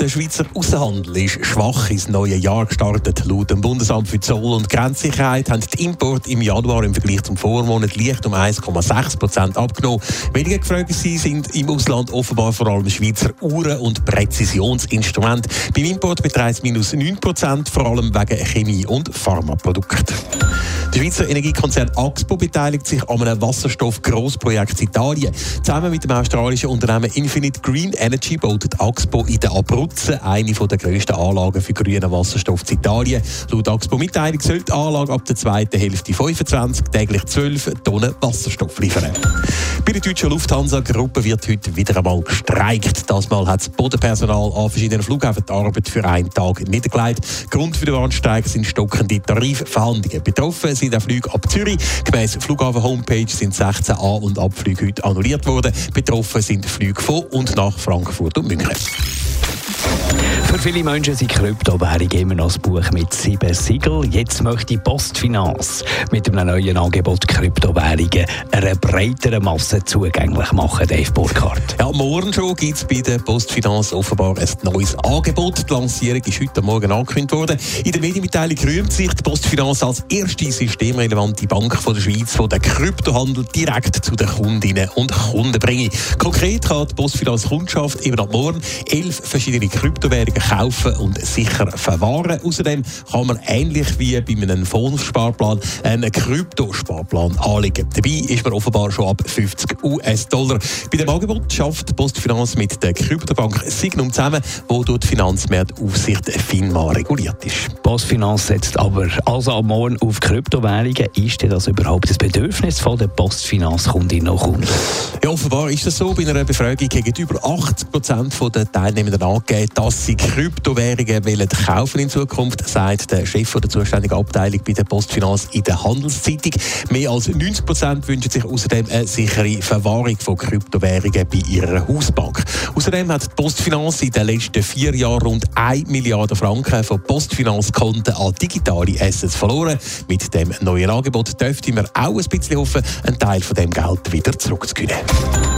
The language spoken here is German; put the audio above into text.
Der Schweizer Außenhandel ist schwach ins neue Jahr gestartet. Laut dem Bundesamt für Zoll- und Grenzsicherheit haben die Importe im Januar im Vergleich zum Vormonat leicht um 1,6 Prozent abgenommen. Weniger gefragt sind im Ausland offenbar vor allem Schweizer Uhren und Präzisionsinstrumente. Beim Import beträgt es minus 9 Prozent, vor allem wegen Chemie- und Pharmaprodukten. Der Schweizer Energiekonzern Axpo beteiligt sich an einem Wasserstoff-Grossprojekt Italien. Zusammen mit dem australischen Unternehmen Infinite Green Energy baut Axpo in der Abruzzen eine der grössten Anlagen für grünen Wasserstoff in Italien. Laut Axpo-Mitteilung soll die Anlage ab der zweiten Hälfte 25 täglich 12 Tonnen Wasserstoff liefern. Bei der deutschen Lufthansa-Gruppe wird heute wieder einmal gestreikt. Das Mal hat das Bodenpersonal an verschiedenen Flughäfen die Arbeit für einen Tag niedergelegt. Grund für den Warnstreik sind stockende Tarifverhandlungen. Betroffen sind auch Flüge ab Zürich. Gemäss Flughafen-Homepage sind 16 An- und Abflüge heute annulliert worden. Betroffen sind Flüge von und nach Frankfurt und München. Für viele Menschen sind Kryptowährungen immer noch ein Buch mit sieben Siegeln. Jetzt möchte Postfinanz mit einem neuen Angebot Kryptowährungen einer breiteren Masse zugänglich machen, Dave Burkhardt. Ja, morgen schon gibt es bei der Postfinanz offenbar ein neues Angebot. Die Lancierung ist heute Morgen angekündigt worden. In der Medienmitteilung rühmt sich die Postfinanz als erste systemrelevante Bank von der Schweiz, die den Kryptohandel direkt zu den Kundinnen und Kunden bringt. Konkret kann die Postfinanz Kundschaft eben ab morgen elf verschiedene Kryptowährungen kaufen und sicher verwahren. Außerdem kann man ähnlich wie bei einem Fondssparplan einen Kryptosparplan anlegen. Dabei ist man offenbar schon ab 50 US-Dollar. Bei dem Angebot schafft Postfinanz mit der Kryptobank Signum zusammen, wo durch die Finanzmarktaufsicht FINMA reguliert ist. Postfinanz setzt aber also am Morgen auf Kryptowährungen. Ist denn das überhaupt das Bedürfnis von der Postfinanzkundinnen und Kunden? Ja, offenbar ist das so. Bei einer Befragung haben über 80 Prozent der Teilnehmenden angegeben, dass sie Kryptowährungen wollen kaufen in Zukunft, sagt der Chef der zuständigen Abteilung bei der Postfinanz in der Handelszeitung. Mehr als 90 Prozent wünschen sich außerdem eine sichere Verwahrung von Kryptowährungen bei ihrer Hausbank. Außerdem hat die Postfinanz in den letzten vier Jahren rund 1 Milliarde Franken von Postfinanzkonten an digitale Assets verloren. Mit dem neuen Angebot dürfte man auch ein bisschen hoffen, einen Teil von dem Geld wieder zurückzugewinnen.